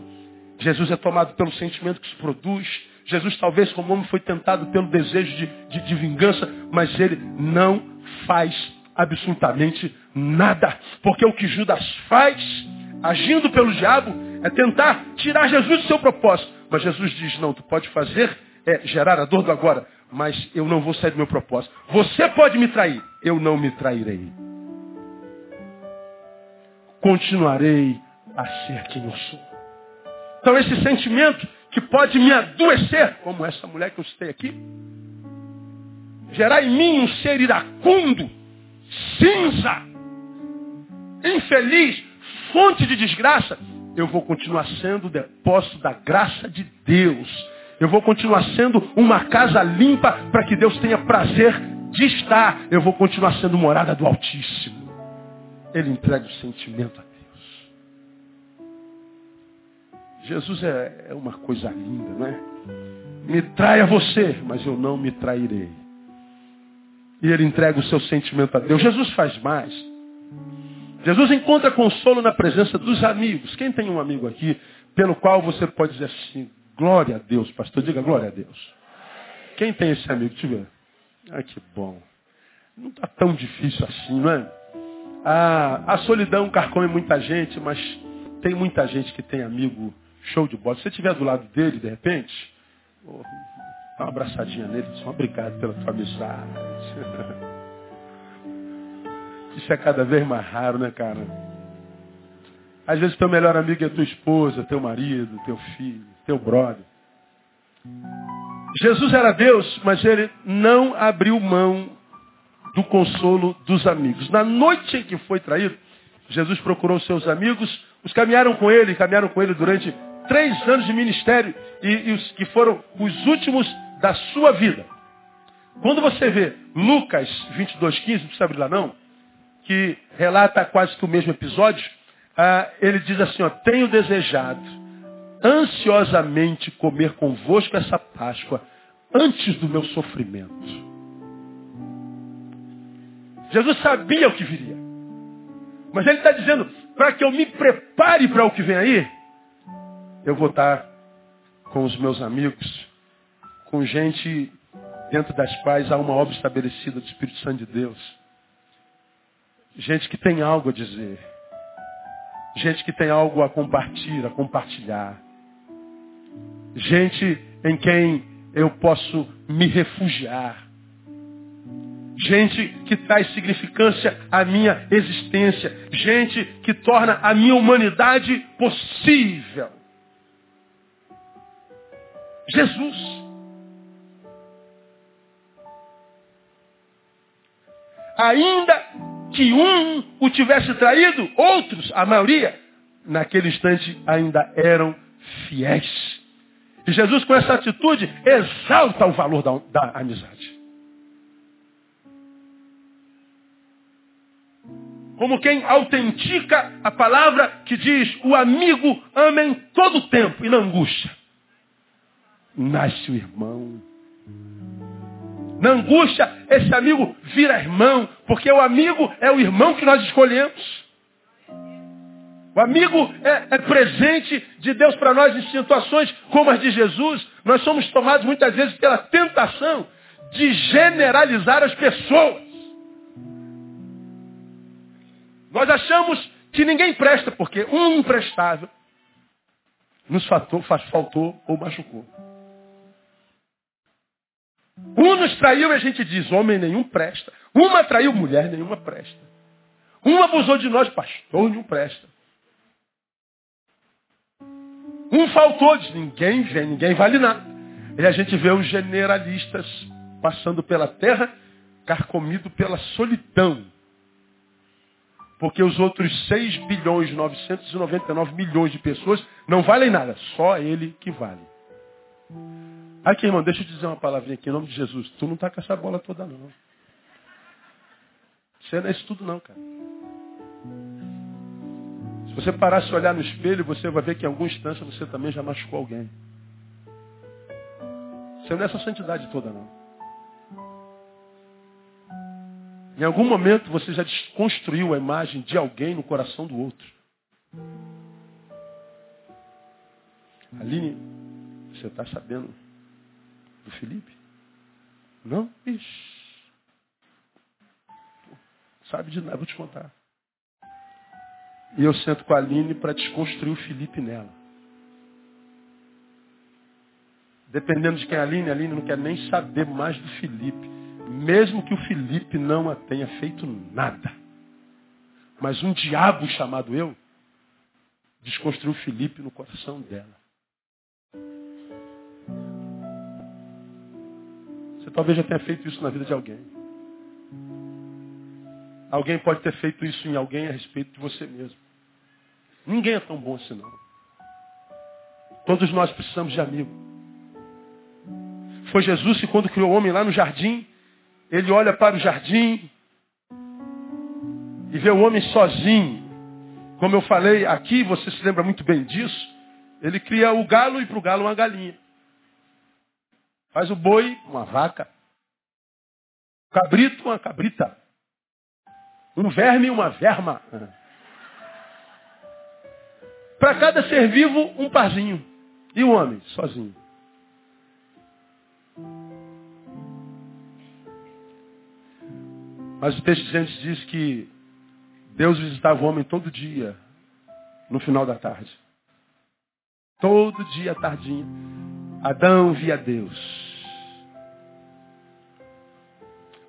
Jesus é tomado pelo sentimento que se produz. Jesus, talvez, como homem, foi tentado pelo desejo de, de, de vingança, mas ele não faz absolutamente nada. Porque o que Judas faz, agindo pelo diabo, é tentar tirar Jesus do seu propósito. Mas Jesus diz, não, tu pode fazer é gerar a dor do agora, mas eu não vou sair do meu propósito. Você pode me trair, eu não me trairei. Continuarei a ser quem eu sou. Então esse sentimento que pode me adoecer, como essa mulher que eu citei aqui, gerar em mim um ser iracundo, cinza, infeliz, fonte de desgraça, eu vou continuar sendo o depósito da graça de Deus. Eu vou continuar sendo uma casa limpa para que Deus tenha prazer de estar. Eu vou continuar sendo morada do Altíssimo. Ele entrega o sentimento a Deus. Jesus é, é uma coisa linda, não é? Me traia você, mas eu não me trairei. E ele entrega o seu sentimento a Deus. Jesus faz mais. Jesus encontra consolo na presença dos amigos. Quem tem um amigo aqui pelo qual você pode dizer assim, glória a Deus, pastor, diga glória a Deus. Quem tem esse amigo? Deixa eu. Ah, que bom. Não está tão difícil assim, não é? Ah, a solidão carcome muita gente, mas tem muita gente que tem amigo show de bola. Se você estiver do lado dele, de repente, oh, dá uma abraçadinha nele, só obrigado pela tua amizade. Isso é cada vez mais raro, né, cara? Às vezes teu melhor amigo é tua esposa, teu marido, teu filho, teu brother. Jesus era Deus, mas ele não abriu mão do consolo dos amigos. Na noite em que foi traído, Jesus procurou seus amigos, os caminharam com ele, caminharam com ele durante três anos de ministério, e, e os que foram os últimos da sua vida. Quando você vê Lucas 22, 15, não precisa abrir lá não, que relata quase que o mesmo episódio, ah, ele diz assim, ó, tenho desejado ansiosamente comer convosco essa Páscoa antes do meu sofrimento. Jesus sabia o que viria. Mas ele está dizendo, para que eu me prepare para o que vem aí, eu vou estar com os meus amigos, com gente dentro das quais há uma obra estabelecida do Espírito Santo de Deus. Gente que tem algo a dizer. Gente que tem algo a compartilhar, a compartilhar. Gente em quem eu posso me refugiar. Gente que traz significância à minha existência. Gente que torna a minha humanidade possível. Jesus. Ainda que um o tivesse traído, outros, a maioria, naquele instante ainda eram fiéis. E Jesus, com essa atitude, exalta o valor da, da amizade. Como quem autentica a palavra que diz, o amigo ama em todo tempo e na angústia. Nasce o irmão. Na angústia, esse amigo vira irmão, porque o amigo é o irmão que nós escolhemos. O amigo é, é presente de Deus para nós em situações como as de Jesus. Nós somos tomados muitas vezes pela tentação de generalizar as pessoas. Nós achamos que ninguém presta, porque um imprestável nos faltou, faltou ou machucou. Um nos traiu e a gente diz, homem nenhum presta. Uma traiu, mulher nenhuma presta. Um abusou de nós, pastor nenhum presta. Um faltou, diz, ninguém vem, ninguém vale nada. E a gente vê os generalistas passando pela terra, carcomido pela solidão. Porque os outros 6 bilhões 999 milhões de pessoas não valem nada. Só ele que vale. Aqui, irmão, deixa eu dizer uma palavrinha aqui em nome de Jesus. Tu não está com essa bola toda, não. Você não é isso tudo, não, cara. Se você parar se olhar no espelho, você vai ver que em alguma instância você também já machucou alguém. Você não é essa santidade toda, não. Em algum momento você já desconstruiu a imagem de alguém no coração do outro. Aline, você está sabendo do Felipe? Não? Ixi. Sabe de nada, vou te contar. E eu sento com a Aline para desconstruir o Felipe nela. Dependendo de quem é a Aline, a Aline não quer nem saber mais do Felipe. Mesmo que o Felipe não a tenha feito nada. Mas um diabo chamado eu desconstruiu Felipe no coração dela. Você talvez já tenha feito isso na vida de alguém. Alguém pode ter feito isso em alguém a respeito de você mesmo. Ninguém é tão bom assim não. Todos nós precisamos de amigo. Foi Jesus que quando criou o homem lá no jardim, ele olha para o jardim e vê o homem sozinho. Como eu falei aqui, você se lembra muito bem disso. Ele cria o galo e para o galo uma galinha. Faz o boi, uma vaca. Cabrito, uma cabrita. Um verme, uma verma. Para cada ser vivo, um parzinho. E o homem, sozinho. Mas o texto de diz que Deus visitava o homem todo dia, no final da tarde. Todo dia, tardinha. Adão via Deus.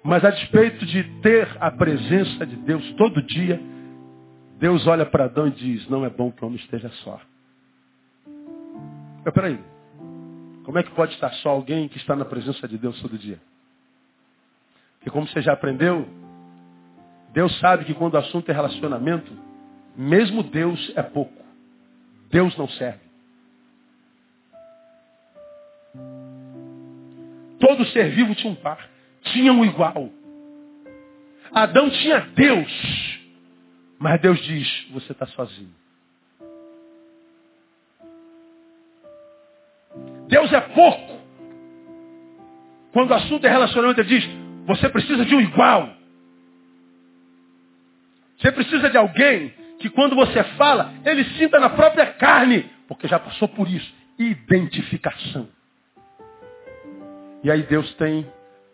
Mas a despeito de ter a presença de Deus todo dia, Deus olha para Adão e diz, não é bom que o homem esteja só. Mas peraí, como é que pode estar só alguém que está na presença de Deus todo dia? Porque como você já aprendeu, Deus sabe que quando o assunto é relacionamento, mesmo Deus é pouco. Deus não serve. Todo ser vivo tinha um par, tinha um igual. Adão tinha Deus. Mas Deus diz, você está sozinho. Deus é pouco. Quando o assunto é relacionamento, ele diz, você precisa de um igual. Você precisa de alguém que quando você fala, ele sinta na própria carne, porque já passou por isso. Identificação. E aí Deus tem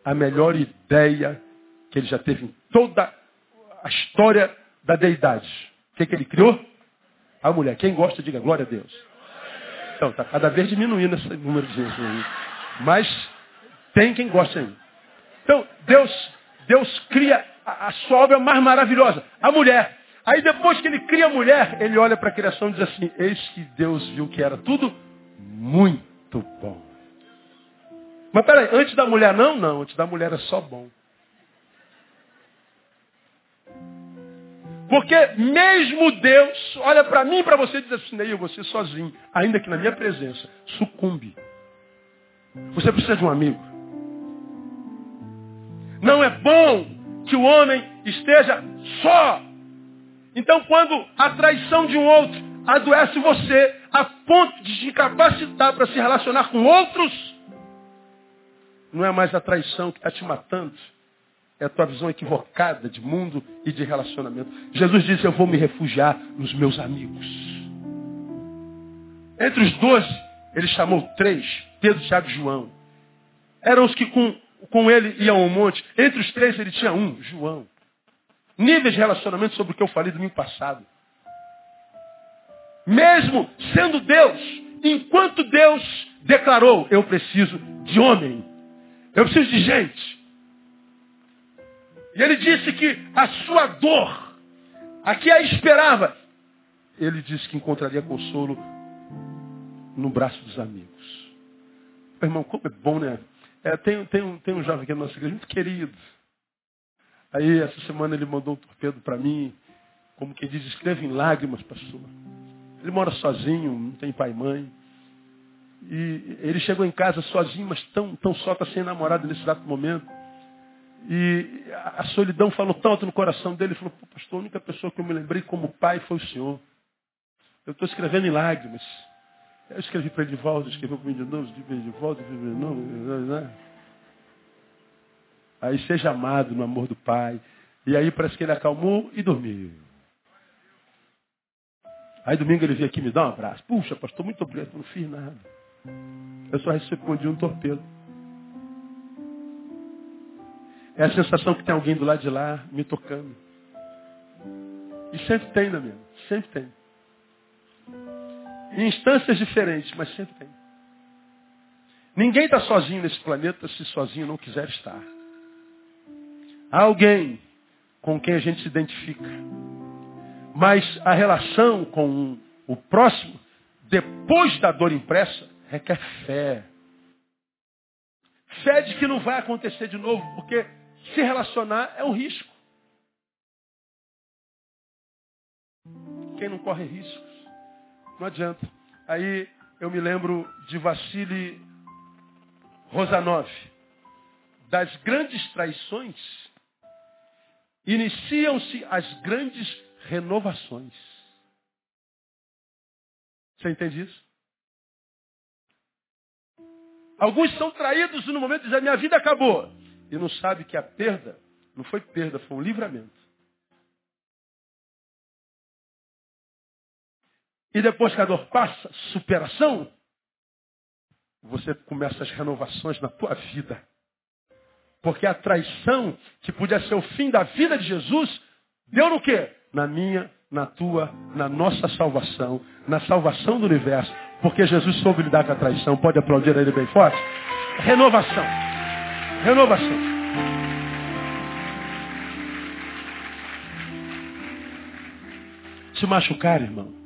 a melhor ideia que ele já teve em toda a história da deidade. O que, que ele criou? A mulher. Quem gosta, diga glória a Deus. Então, está cada vez diminuindo esse número de gente. Mas tem quem gosta ainda. Então, Deus, Deus cria a, a sua obra mais maravilhosa, a mulher. Aí depois que ele cria a mulher, ele olha para a criação e diz assim, eis que Deus viu que era tudo muito bom. Mas peraí, antes da mulher não? Não, antes da mulher era só bom. Porque mesmo Deus olha para mim e para você e diz assim, eu você sozinho, ainda que na minha presença, sucumbe. Você precisa de um amigo. Não é bom que o homem esteja só. Então quando a traição de um outro adoece você a ponto de te capacitar para se relacionar com outros, não é mais a traição que está te matando, é a tua visão equivocada de mundo e de relacionamento. Jesus disse, eu vou me refugiar nos meus amigos. Entre os doze, ele chamou três, Pedro, Tiago e João. Eram os que com, com ele iam ao monte. Entre os três, ele tinha um, João. Níveis de relacionamento sobre o que eu falei domingo passado. Mesmo sendo Deus, enquanto Deus declarou, eu preciso de homem. Eu preciso de gente. E ele disse que a sua dor, a que a esperava, ele disse que encontraria consolo no braço dos amigos. irmão, como é bom, né? É, tem, tem, um, tem um jovem aqui na nossa igreja, muito querido. Aí, essa semana, ele mandou um torpedo para mim, como quem diz, escreve em lágrimas, pastor. Ele mora sozinho, não tem pai e mãe. E ele chegou em casa sozinho, mas tão, tão só, está sem namorado nesse exato momento. E a solidão falou tanto no coração dele, ele falou, pastor, a única pessoa que eu me lembrei como pai foi o senhor. Eu estou escrevendo em lágrimas. Eu escrevi para volta, escreveu para de novo, escrevi de volta, escrevi de novo. Né? Aí seja amado no amor do pai. E aí parece que ele acalmou e dormiu. Aí domingo ele veio aqui me dar um abraço. Puxa, pastor, muito obrigado, não fiz nada. Eu só respondi um torpedo. É a sensação que tem alguém do lado de lá me tocando. E sempre tem, né, meu? Sempre tem. Em instâncias diferentes, mas sempre tem. Ninguém está sozinho nesse planeta se sozinho não quiser estar. Há alguém com quem a gente se identifica. Mas a relação com o próximo, depois da dor impressa, requer fé. Fé de que não vai acontecer de novo, porque se relacionar é um risco. Quem não corre riscos? Não adianta. Aí eu me lembro de Vassili Rosanov. Das grandes traições, iniciam-se as grandes renovações. Você entende isso? Alguns são traídos no momento de dizer, minha vida acabou. E não sabe que a perda não foi perda, foi um livramento. E depois que a dor passa, superação, você começa as renovações na tua vida. Porque a traição, que podia ser o fim da vida de Jesus, deu no quê? Na minha, na tua, na nossa salvação, na salvação do universo. Porque Jesus soube lidar com a traição. Pode aplaudir ele bem forte? Renovação. Renovação. Se machucar, irmão,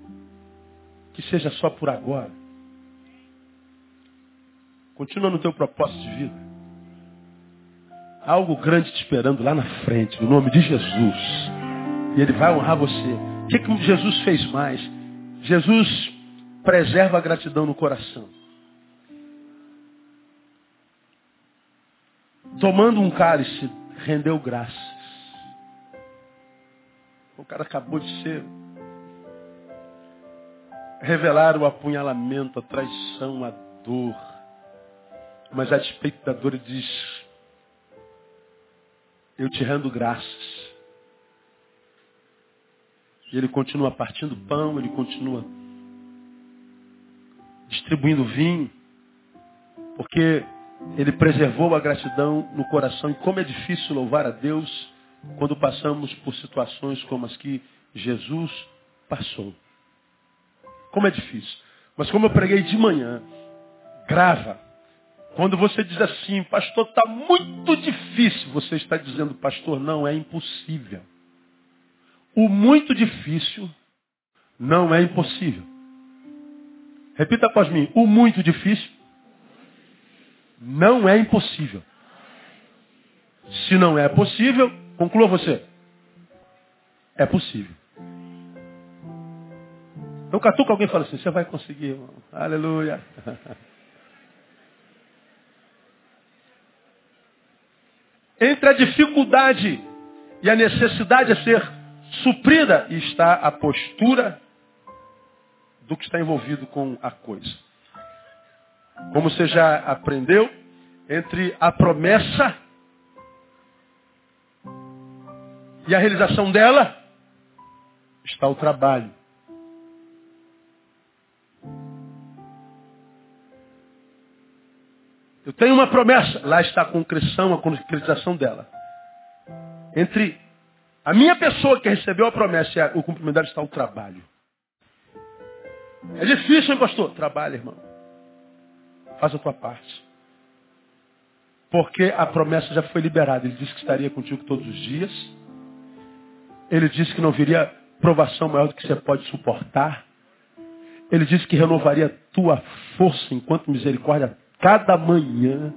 que seja só por agora. Continua no teu propósito de vida. Há algo grande te esperando lá na frente, no nome de Jesus. E Ele vai honrar você. O que, que Jesus fez mais? Jesus preserva a gratidão no coração. Tomando um cálice, rendeu graças. O cara acabou de ser revelar o apunhalamento, a traição, a dor. Mas a despeito da dor, ele diz: Eu te rendo graças. E ele continua partindo pão, ele continua distribuindo vinho, porque ele preservou a gratidão no coração. E como é difícil louvar a Deus quando passamos por situações como as que Jesus passou. Como é difícil. Mas como eu preguei de manhã, grava. Quando você diz assim, pastor, está muito difícil, você está dizendo, pastor, não é impossível. O muito difícil não é impossível. Repita após mim. O muito difícil não é impossível. Se não é possível, conclua você. É possível. Então catuca alguém e fala assim, você vai conseguir, irmão. Aleluia. Entre a dificuldade e a necessidade a ser suprida está a postura do que está envolvido com a coisa. Como você já aprendeu, entre a promessa e a realização dela está o trabalho. Eu tenho uma promessa, lá está a concreção, a concretização dela. Entre a minha pessoa que recebeu a promessa e o cumprimento dela está o trabalho. É difícil, hein, pastor? Trabalha, irmão. Faz a tua parte. Porque a promessa já foi liberada. Ele disse que estaria contigo todos os dias. Ele disse que não viria provação maior do que você pode suportar. Ele disse que renovaria tua força enquanto misericórdia cada manhã.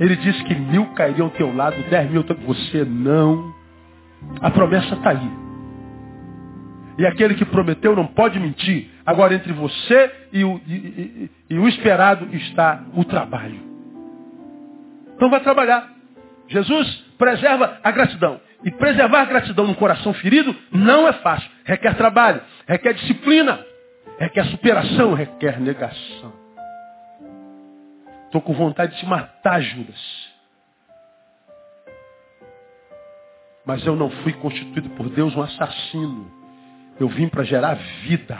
Ele disse que mil cairiam ao teu lado, dez mil, você não. A promessa está aí. E aquele que prometeu não pode mentir. Agora, entre você e o, e, e, e o esperado está o trabalho. Então vai trabalhar. Jesus preserva a gratidão. E preservar a gratidão no coração ferido não é fácil. Requer trabalho, requer disciplina, requer superação, requer negação. Estou com vontade de te matar, Judas. Mas eu não fui constituído por Deus um assassino. Eu vim para gerar vida.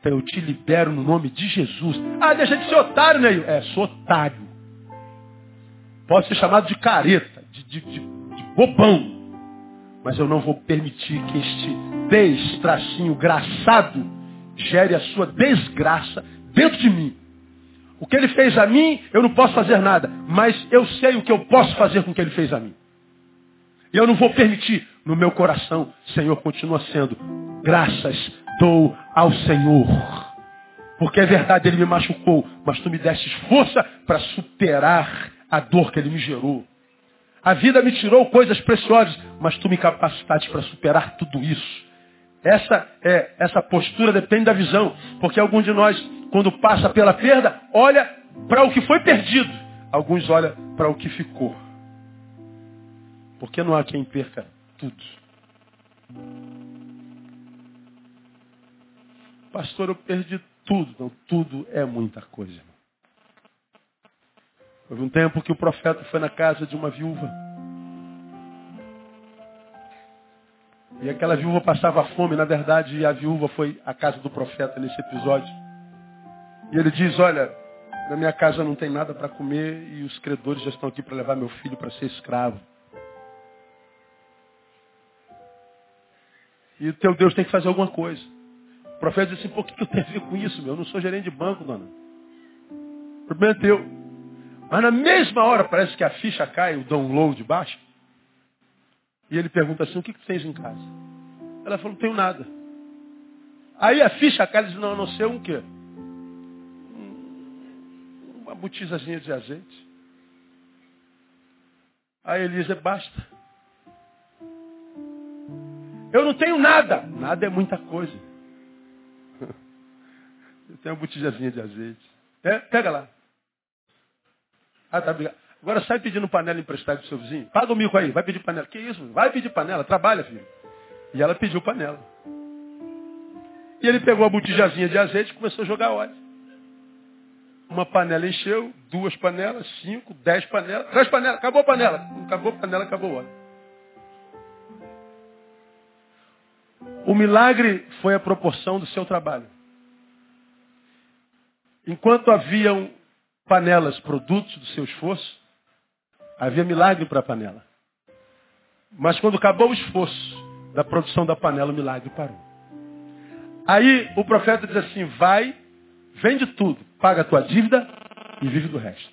Então eu te libero no nome de Jesus. Ah, deixa de ser otário, Neil. É, sou otário. Pode ser chamado de careta, de, de, de, de bobão. Mas eu não vou permitir que este destracinho graçado gere a sua desgraça dentro de mim. O que ele fez a mim, eu não posso fazer nada. Mas eu sei o que eu posso fazer com o que ele fez a mim. E eu não vou permitir. No meu coração, Senhor, continua sendo. Graças dou ao Senhor. Porque é verdade, Ele me machucou. Mas tu me deste força para superar a dor que Ele me gerou. A vida me tirou coisas preciosas, mas tu me capacitaste para superar tudo isso. Essa é essa postura depende da visão, porque alguns de nós, quando passa pela perda, olha para o que foi perdido. Alguns olham para o que ficou. Porque não há quem perca tudo. Pastor, eu perdi tudo. Não, tudo é muita coisa. Houve um tempo que o profeta foi na casa de uma viúva. E aquela viúva passava fome, na verdade, a viúva foi à casa do profeta nesse episódio. E ele diz, olha, na minha casa não tem nada para comer e os credores já estão aqui para levar meu filho para ser escravo. E o teu Deus tem que fazer alguma coisa. O profeta diz assim, por que eu tenho a ver com isso, meu? Eu não sou gerente de banco, dona. O problema é teu. Mas na mesma hora parece que a ficha cai, o download baixa. E ele pergunta assim, o que, que tens em casa? Ela falou, não tenho nada. Aí a ficha cai e diz, não, não sei um quê? Uma botizazinha de azeite. Aí ele diz, basta. Eu não tenho nada. Nada é muita coisa. Eu tenho uma botijazinha de azeite. É, pega lá. Ah, tá, obrigado. Agora sai pedindo panela emprestada do seu vizinho. Paga o mico aí, vai pedir panela. Que isso? Vai pedir panela, trabalha, filho. E ela pediu panela. E ele pegou a botijazinha de azeite e começou a jogar óleo. Uma panela encheu, duas panelas, cinco, dez panelas, três panelas, acabou a panela. Acabou a panela, acabou o óleo. O milagre foi a proporção do seu trabalho. Enquanto haviam panelas produtos do seu esforço, havia milagre para a panela. Mas quando acabou o esforço da produção da panela, o milagre parou. Aí o profeta diz assim: vai, vende tudo, paga a tua dívida e vive do resto.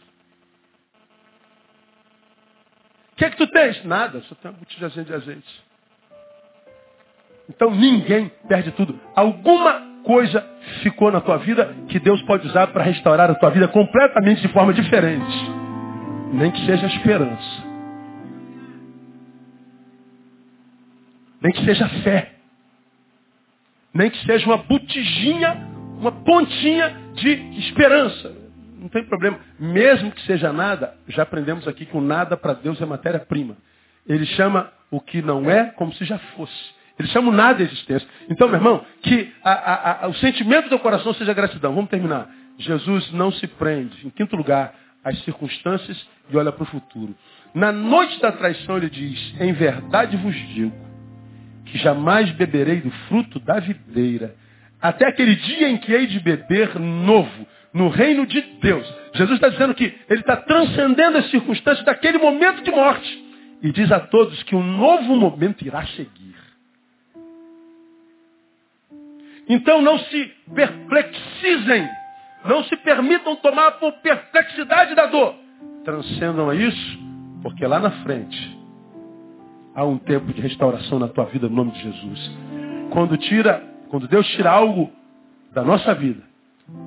O que é que tu tens? Nada, só tem uma botijinha de azeite. Então ninguém perde tudo. Alguma coisa ficou na tua vida que Deus pode usar para restaurar a tua vida completamente de forma diferente. Nem que seja a esperança. Nem que seja a fé. Nem que seja uma botijinha, uma pontinha de esperança. Não tem problema. Mesmo que seja nada, já aprendemos aqui que o nada para Deus é matéria-prima. Ele chama o que não é como se já fosse. Eles chamam nada de existência. Então, meu irmão, que a, a, a, o sentimento do coração seja gratidão. Vamos terminar. Jesus não se prende, em quinto lugar, às circunstâncias e olha para o futuro. Na noite da traição ele diz, em verdade vos digo, que jamais beberei do fruto da videira, até aquele dia em que hei de beber novo, no reino de Deus. Jesus está dizendo que ele está transcendendo as circunstâncias daquele momento de morte. E diz a todos que um novo momento irá seguir. Então não se perplexizem. Não se permitam tomar por perplexidade da dor. Transcendam a isso, porque lá na frente há um tempo de restauração na tua vida no nome de Jesus. Quando tira, quando Deus tira algo da nossa vida,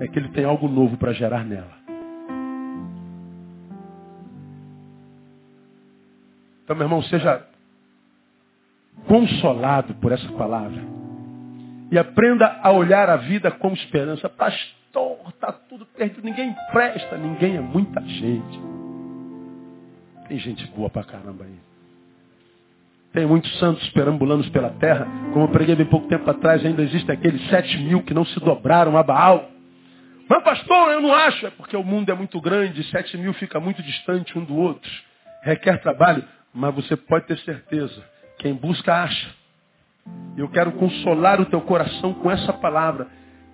é que Ele tem algo novo para gerar nela. Então, meu irmão, seja consolado por essa palavra. E aprenda a olhar a vida com esperança. Pastor, está tudo perdido, ninguém presta, ninguém é muita gente. Tem gente boa pra caramba aí. Tem muitos santos perambulando pela terra. Como eu preguei bem pouco tempo atrás, ainda existem aqueles sete mil que não se dobraram a Baal. Mas pastor, eu não acho. É porque o mundo é muito grande, sete mil fica muito distante um do outro. Requer trabalho, mas você pode ter certeza. Quem busca, acha. Eu quero consolar o teu coração com essa palavra.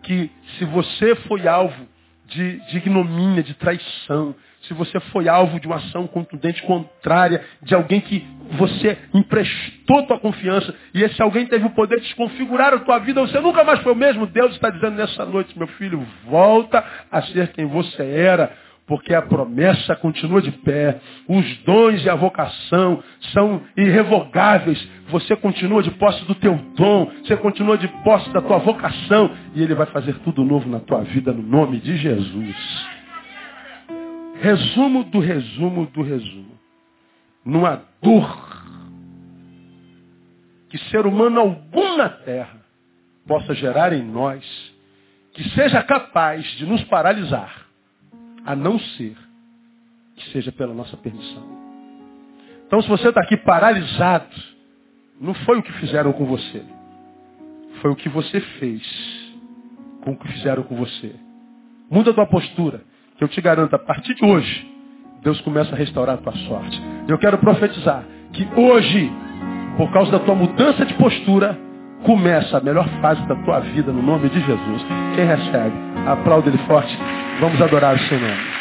Que se você foi alvo de, de ignomínia, de traição, se você foi alvo de uma ação contundente contrária, de alguém que você emprestou tua confiança, e esse alguém teve o poder de desconfigurar a tua vida, você nunca mais foi o mesmo, Deus está dizendo nessa noite, meu filho, volta a ser quem você era, porque a promessa continua de pé, os dons e a vocação são irrevogáveis, você continua de posse do teu dom, você continua de posse da tua vocação, e Ele vai fazer tudo novo na tua vida, no nome de Jesus. Resumo do resumo do resumo. Numa dor que ser humano algum na terra possa gerar em nós, que seja capaz de nos paralisar, a não ser que seja pela nossa permissão. Então, se você está aqui paralisado, não foi o que fizeram com você, foi o que você fez com o que fizeram com você. Muda a tua postura que eu te garanto, a partir de hoje, Deus começa a restaurar a tua sorte. Eu quero profetizar que hoje, por causa da tua mudança de postura, começa a melhor fase da tua vida no nome de Jesus. Quem recebe, aplauda ele forte. Vamos adorar o nome.